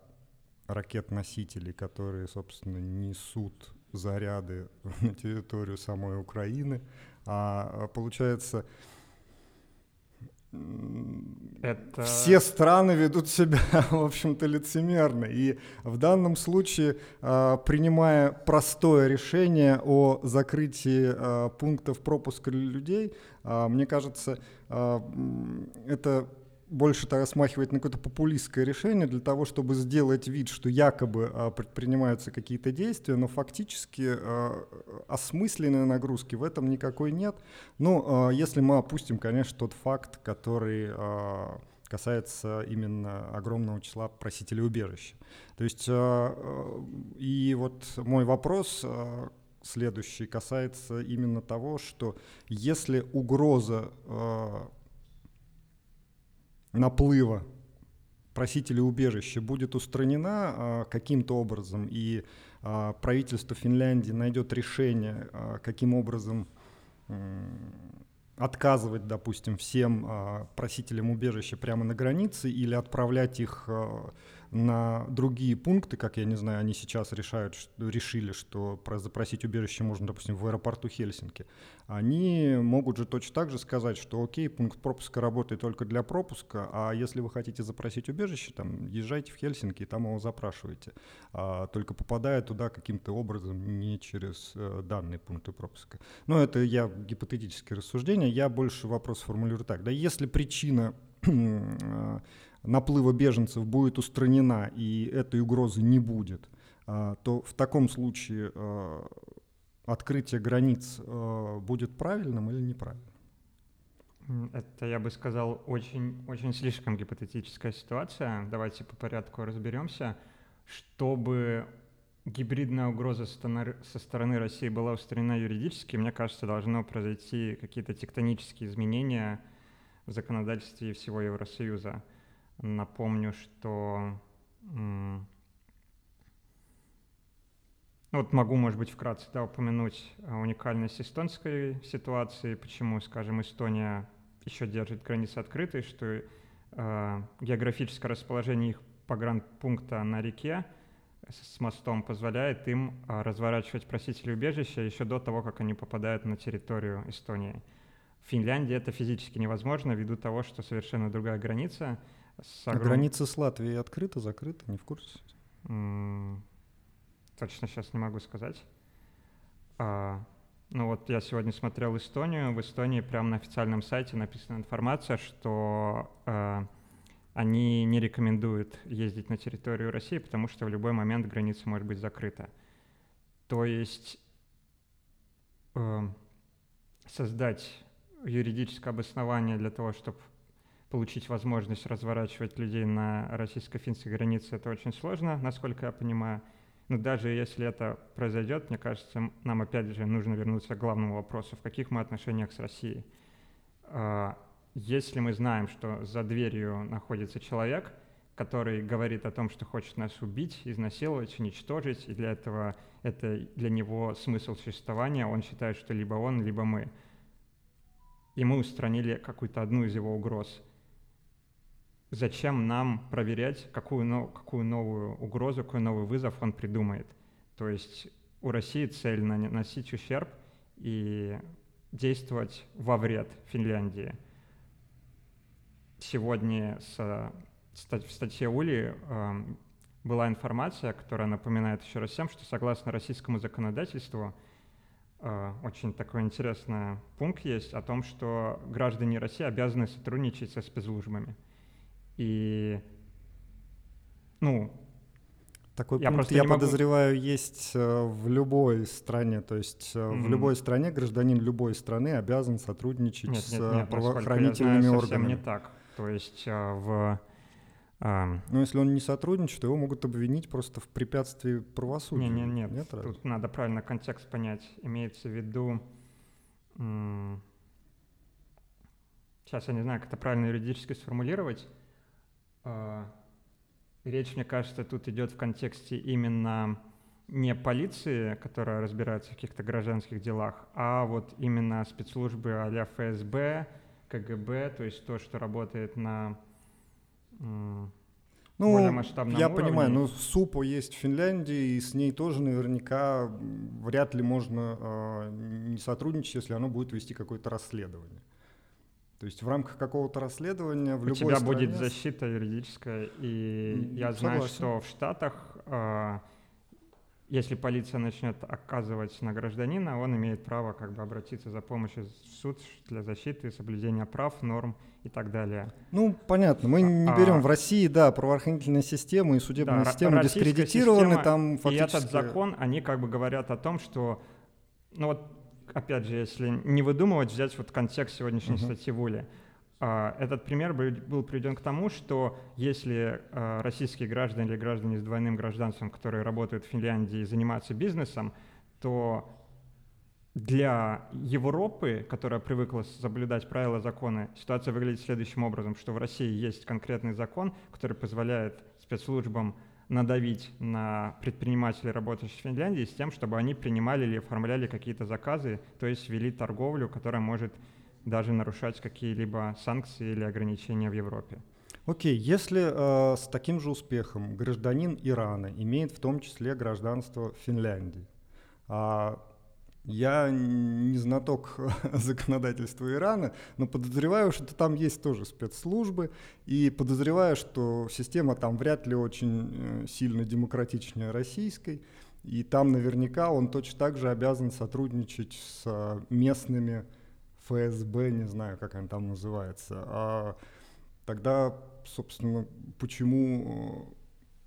ракет-носителей, которые, собственно, несут заряды [laughs] на территорию самой Украины. А получается, это... Все страны ведут себя, [laughs] в общем-то, лицемерно. И в данном случае, а, принимая простое решение о закрытии а, пунктов пропуска людей, а, мне кажется, это больше тогда смахивает на какое-то популистское решение для того, чтобы сделать вид, что якобы а, предпринимаются какие-то действия, но фактически а, осмысленной нагрузки в этом никакой нет. Ну, а, если мы опустим, конечно, тот факт, который а, касается именно огромного числа просителей убежища. То есть, и вот мой вопрос следующий касается именно того, что если угроза наплыва просителей убежища будет устранена а, каким-то образом, и а, правительство Финляндии найдет решение, а, каким образом отказывать, допустим, всем просителям убежища прямо на границе или отправлять их на другие пункты, как я не знаю, они сейчас решают, решили, что запросить убежище можно, допустим, в аэропорту Хельсинки, они могут же точно так же сказать, что окей, пункт пропуска работает только для пропуска, а если вы хотите запросить убежище, там, езжайте в Хельсинки и там его запрашивайте, а, только попадая туда каким-то образом не через э, данные пункты пропуска. Но это я гипотетические рассуждения, я больше вопрос формулирую так, да, если причина [clears throat] э, наплыва беженцев будет устранена и этой угрозы не будет, а, то в таком случае а, открытие границ а, будет правильным или неправильным? Это, я бы сказал, очень, очень слишком гипотетическая ситуация. Давайте по порядку разберемся. Чтобы гибридная угроза со стороны России была устранена юридически, мне кажется, должно произойти какие-то тектонические изменения в законодательстве всего Евросоюза. Напомню, что ну, вот могу, может быть, вкратце да, упомянуть уникальность эстонской ситуации, почему, скажем, Эстония еще держит границы открытой, что э, географическое расположение их погранпункта на реке с мостом позволяет им э, разворачивать просителей убежища еще до того, как они попадают на территорию Эстонии. В Финляндии это физически невозможно ввиду того, что совершенно другая граница — с огром... А граница с Латвией открыта, закрыта, не в курсе? Mm, точно сейчас не могу сказать. А, ну вот я сегодня смотрел Эстонию. В Эстонии прямо на официальном сайте написана информация, что а, они не рекомендуют ездить на территорию России, потому что в любой момент граница может быть закрыта. То есть э, создать юридическое обоснование для того, чтобы получить возможность разворачивать людей на российско-финской границе, это очень сложно, насколько я понимаю. Но даже если это произойдет, мне кажется, нам опять же нужно вернуться к главному вопросу, в каких мы отношениях с Россией. А, если мы знаем, что за дверью находится человек, который говорит о том, что хочет нас убить, изнасиловать, уничтожить, и для этого это для него смысл существования, он считает, что либо он, либо мы. И мы устранили какую-то одну из его угроз – зачем нам проверять, какую, какую новую угрозу, какой новый вызов он придумает. То есть у России цель наносить ущерб и действовать во вред Финляндии. Сегодня в статье Ули э, была информация, которая напоминает еще раз всем, что согласно российскому законодательству э, очень такой интересный пункт есть о том, что граждане России обязаны сотрудничать со спецслужбами. И, ну, такой я пункт, я могу... подозреваю, есть э, в любой стране. То есть mm-hmm. в любой стране гражданин любой страны обязан сотрудничать нет, нет, нет, с правоохранительными знаю, органами. не так. То есть э, в... А... Но если он не сотрудничает, то его могут обвинить просто в препятствии правосудию. Нет, нет, нет. нет тут разве? надо правильно контекст понять. Имеется в виду... Сейчас я не знаю, как это правильно юридически сформулировать. А, речь, мне кажется, тут идет в контексте именно не полиции, которая разбирается в каких-то гражданских делах, а вот именно спецслужбы а ФСБ, КГБ, то есть то, что работает на ну, более масштабном я уровне. понимаю, но СУПО есть в Финляндии, и с ней тоже наверняка вряд ли можно э, не сотрудничать, если оно будет вести какое-то расследование. То есть в рамках какого-то расследования в У любой тебя стране... будет защита юридическая, и я знаю, что в Штатах э, если полиция начнет оказывать на гражданина, он имеет право как бы обратиться за помощью в суд для защиты, соблюдения прав, норм и так далее. Ну, понятно. Мы не а, берем а, в России, да, правоохранительная система и судебная да, система дискредитированы система, там фактически. И этот закон, они как бы говорят о том, что, ну вот, опять же, если не выдумывать, взять вот контекст сегодняшней uh-huh. статьи Вули, а, этот пример был приведен к тому, что если а, российские граждане или граждане с двойным гражданством, которые работают в Финляндии, занимаются бизнесом, то для Европы, которая привыкла соблюдать правила закона, ситуация выглядит следующим образом, что в России есть конкретный закон, который позволяет спецслужбам надавить на предпринимателей, работающих в Финляндии, с тем, чтобы они принимали или оформляли какие-то заказы, то есть вели торговлю, которая может даже нарушать какие-либо санкции или ограничения в Европе. Окей, okay. если э, с таким же успехом гражданин Ирана имеет в том числе гражданство Финляндии, а я не знаток [laughs] законодательства Ирана, но подозреваю, что там есть тоже спецслужбы, и подозреваю, что система там вряд ли очень э, сильно демократичнее российской, и там наверняка он точно так же обязан сотрудничать с э, местными ФСБ, не знаю, как она там называется. А тогда, собственно, почему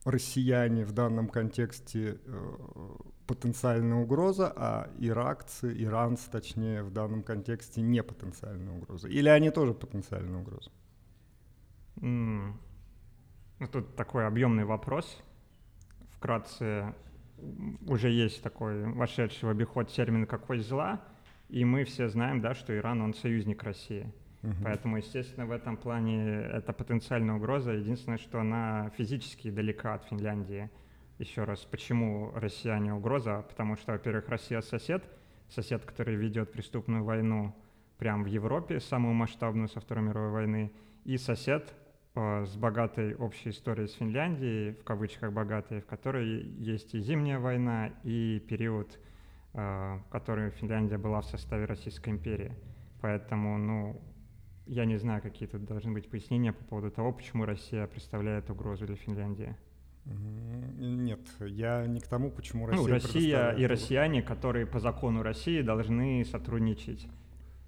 э, россияне в данном контексте потенциальная угроза, а иракцы, иранцы, точнее, в данном контексте не потенциальная угроза? Или они тоже потенциальная угроза? Mm. Тут такой объемный вопрос. Вкратце, уже есть такой вошедший в обиход термин «какой зла», и мы все знаем, да, что Иран, он союзник России. Угу. Поэтому, естественно, в этом плане это потенциальная угроза. Единственное, что она физически далека от Финляндии. Еще раз, почему россияне угроза? Потому что, во-первых, Россия сосед, сосед, который ведет преступную войну прямо в Европе, самую масштабную со Второй мировой войны, и сосед э, с богатой общей историей с Финляндией, в кавычках богатой, в которой есть и зимняя война, и период Э, в которой Финляндия была в составе Российской империи. Поэтому, ну, я не знаю, какие тут должны быть пояснения по поводу того, почему Россия представляет угрозу для Финляндии. Нет, я не к тому, почему Россия. Ну, Россия и россияне, которые по закону России должны сотрудничать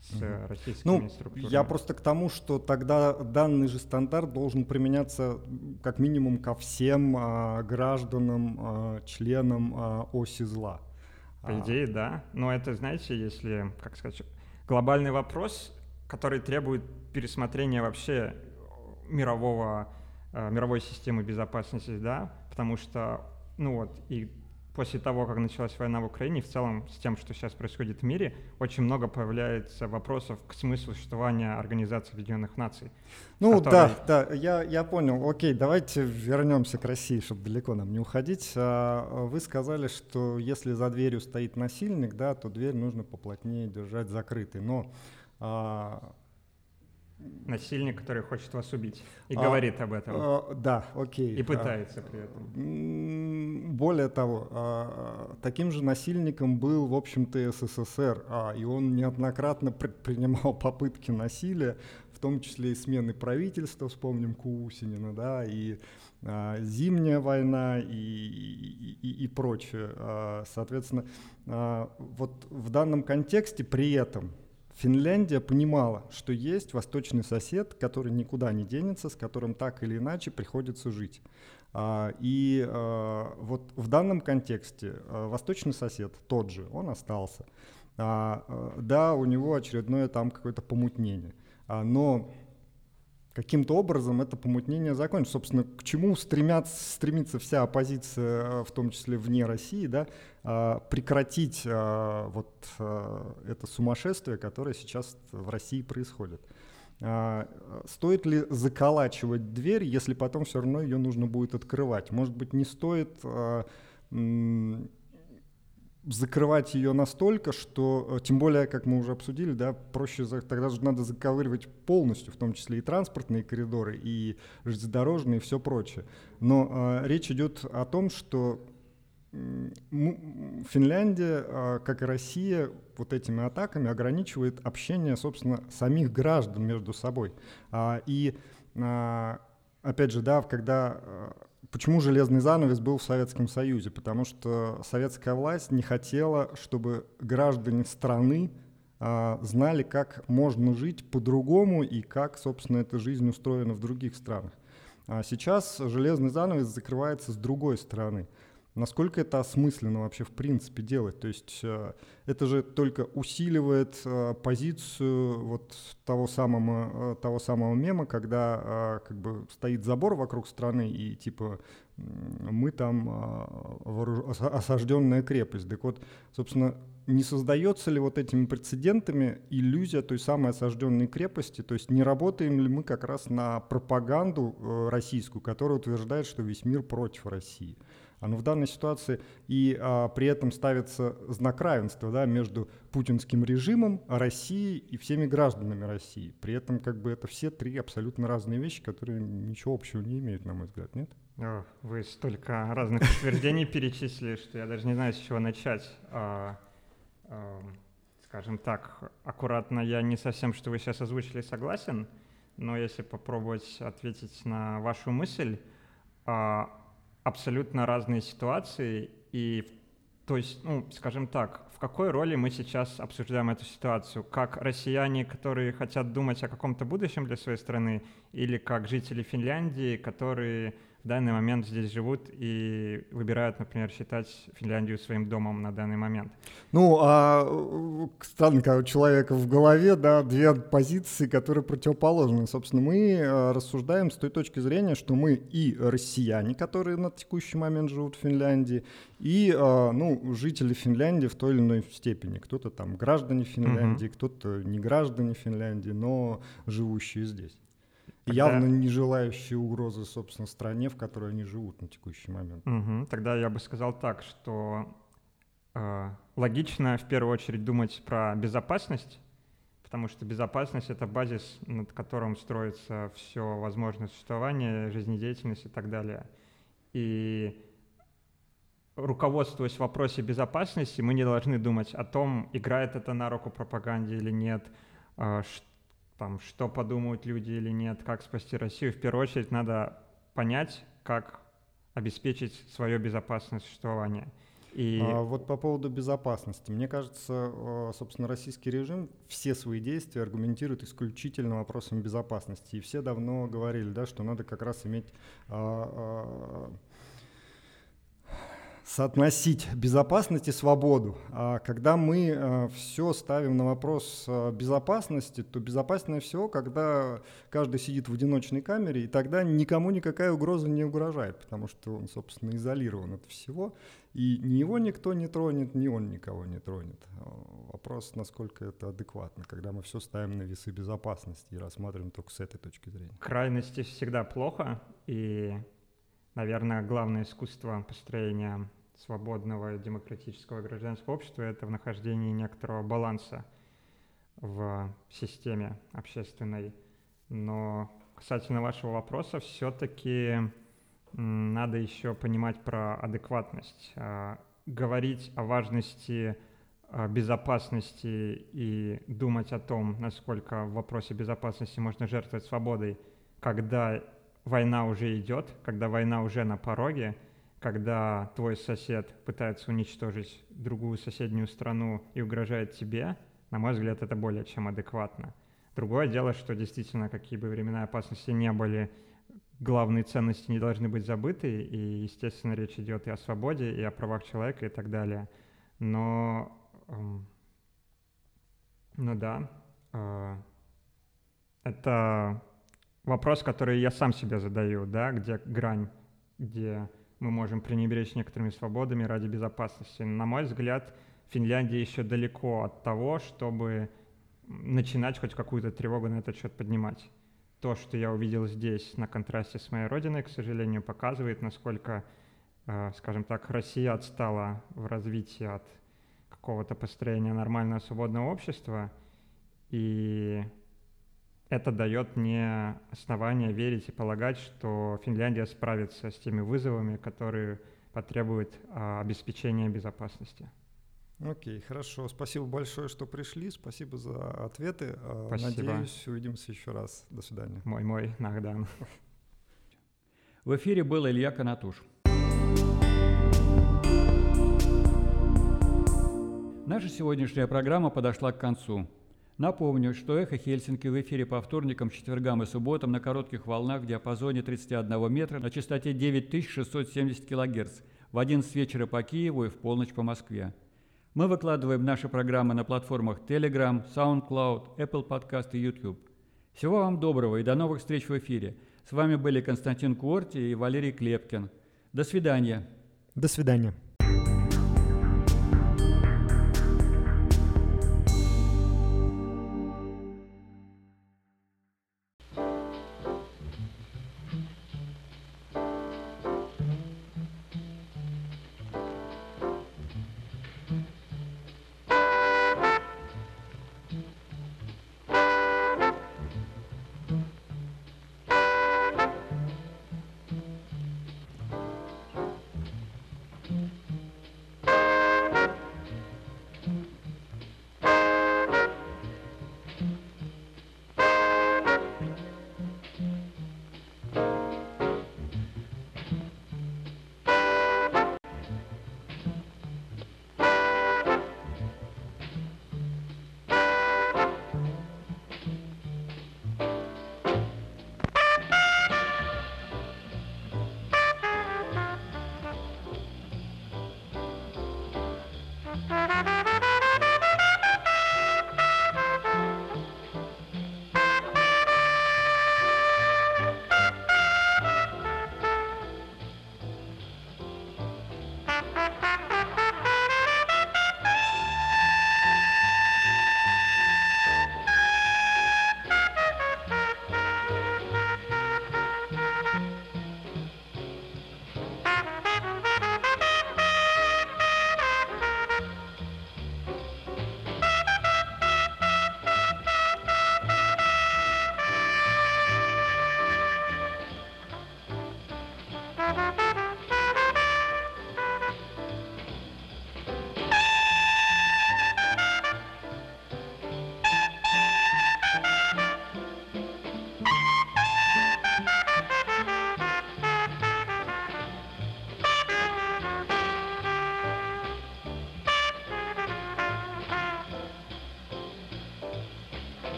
с угу. российскими ну, структурами. Я просто к тому, что тогда данный же стандарт должен применяться как минимум ко всем а, гражданам, а, членам а, оси зла. По а. идее, да. Но это, знаете, если, как сказать, глобальный вопрос, который требует пересмотрения вообще мирового, мировой системы безопасности, да, потому что, ну вот, и после того, как началась война в Украине, в целом с тем, что сейчас происходит в мире, очень много появляется вопросов к смыслу существования Организации Объединенных Наций. Ну которые... да, да, я, я понял. Окей, давайте вернемся к России, чтобы далеко нам не уходить. А, вы сказали, что если за дверью стоит насильник, да, то дверь нужно поплотнее держать закрытой. Но а, Насильник, который хочет вас убить и а, говорит об этом. А, да, окей. И пытается а, при этом. Более того, а, таким же насильником был, в общем-то, СССР, а, и он неоднократно предпринимал [laughs] попытки насилия, в том числе и смены правительства, вспомним Кусинина, да, и а, зимняя война и, и, и, и прочее. А, соответственно, а, вот в данном контексте при этом Финляндия понимала, что есть восточный сосед, который никуда не денется, с которым так или иначе приходится жить. А, и а, вот в данном контексте а, восточный сосед тот же, он остался. Да, у него очередное там какое-то помутнение. Но каким-то образом это помутнение закончится. Собственно, к чему стремятся, стремится вся оппозиция, в том числе вне России, да, а, прекратить а, вот а, это сумасшествие, которое сейчас в России происходит. А, стоит ли заколачивать дверь, если потом все равно ее нужно будет открывать? Может быть, не стоит закрывать ее настолько, что, э, тем более, как мы уже обсудили, да, проще, тогда же надо заковыривать полностью, в том числе и транспортные коридоры, и железнодорожные, и все прочее. Но э, речь идет о том, что Финляндия, а, как и Россия, вот этими атаками ограничивает общение, собственно, самих граждан между собой. А, и, а, опять же, да, когда... Почему железный занавес был в Советском Союзе? Потому что советская власть не хотела, чтобы граждане страны знали, как можно жить по-другому и как, собственно, эта жизнь устроена в других странах. А сейчас железный занавес закрывается с другой стороны – Насколько это осмысленно вообще в принципе делать? То есть э, это же только усиливает э, позицию вот того самого, э, того самого мема, когда как бы стоит забор вокруг страны и типа мы там осажденная крепость. Так вот, собственно, не создается ли вот этими прецедентами иллюзия той самой осажденной крепости? То есть не работаем ли мы как раз на пропаганду российскую, которая утверждает, что весь мир против России? А ну в данной ситуации и а, при этом ставится знак равенства да, между путинским режимом, Россией и всеми гражданами России. При этом как бы это все три абсолютно разные вещи, которые ничего общего не имеют, на мой взгляд, нет? О, вы столько разных утверждений перечислили, что я даже не знаю, с чего начать. А, а, скажем так, аккуратно, я не совсем, что вы сейчас озвучили, согласен, но если попробовать ответить на вашу мысль, абсолютно разные ситуации, и то есть, ну, скажем так, в какой роли мы сейчас обсуждаем эту ситуацию? Как россияне, которые хотят думать о каком-то будущем для своей страны, или как жители Финляндии, которые в данный момент здесь живут и выбирают, например, считать Финляндию своим домом на данный момент. Ну, а странно, когда у человека в голове, да, две позиции, которые противоположны. Собственно, мы э, рассуждаем с той точки зрения, что мы и россияне, которые на текущий момент живут в Финляндии, и, э, ну, жители Финляндии в той или иной степени. Кто-то там граждане Финляндии, uh-huh. кто-то не граждане Финляндии, но живущие здесь. Явно не желающие угрозы, собственно, стране, в которой они живут на текущий момент. Угу. Тогда я бы сказал так, что э, логично в первую очередь думать про безопасность, потому что безопасность — это базис, над которым строится все возможное существование, жизнедеятельность и так далее. И руководствуясь в вопросе безопасности, мы не должны думать о том, играет это на руку пропаганде или нет, э, там, что подумают люди или нет, как спасти Россию, в первую очередь надо понять, как обеспечить свое безопасное существование. И... А вот по поводу безопасности. Мне кажется, э, собственно, российский режим все свои действия аргументирует исключительно вопросом безопасности. И все давно говорили, да, что надо как раз иметь а, а, соотносить безопасность и свободу. А когда мы э, все ставим на вопрос э, безопасности, то безопаснее всего, когда каждый сидит в одиночной камере, и тогда никому никакая угроза не угрожает, потому что он, собственно, изолирован от всего, и ни его никто не тронет, ни он никого не тронет. Э, вопрос, насколько это адекватно, когда мы все ставим на весы безопасности и рассматриваем только с этой точки зрения. Крайности всегда плохо, и, наверное, главное искусство построения свободного демократического гражданского общества — это в нахождении некоторого баланса в системе общественной. Но касательно вашего вопроса, все-таки надо еще понимать про адекватность. А, говорить о важности а, безопасности и думать о том, насколько в вопросе безопасности можно жертвовать свободой, когда война уже идет, когда война уже на пороге — когда твой сосед пытается уничтожить другую соседнюю страну и угрожает тебе, на мой взгляд, это более чем адекватно. Другое дело, что действительно, какие бы времена опасности не были, главные ценности не должны быть забыты, и, естественно, речь идет и о свободе, и о правах человека, и так далее. Но, эм, ну да, э, это вопрос, который я сам себе задаю, да, где грань, где мы можем пренебречь некоторыми свободами ради безопасности. На мой взгляд, Финляндия еще далеко от того, чтобы начинать хоть какую-то тревогу на этот счет поднимать. То, что я увидел здесь на контрасте с моей родиной, к сожалению, показывает, насколько, э, скажем так, Россия отстала в развитии от какого-то построения нормального свободного общества, и это дает мне основание верить и полагать, что Финляндия справится с теми вызовами, которые потребуют а, обеспечения безопасности. Окей, хорошо. Спасибо большое, что пришли. Спасибо за ответы. А, Спасибо. Надеюсь, увидимся еще раз. До свидания. Мой-мой, Нагдан. В эфире был Илья Канатуш. Наша сегодняшняя программа подошла к концу. Напомню, что «Эхо Хельсинки» в эфире по вторникам, четвергам и субботам на коротких волнах в диапазоне 31 метра на частоте 9670 кГц в 11 вечера по Киеву и в полночь по Москве. Мы выкладываем наши программы на платформах Telegram, SoundCloud, Apple Podcast и YouTube. Всего вам доброго и до новых встреч в эфире. С вами были Константин Куорти и Валерий Клепкин. До свидания. До свидания.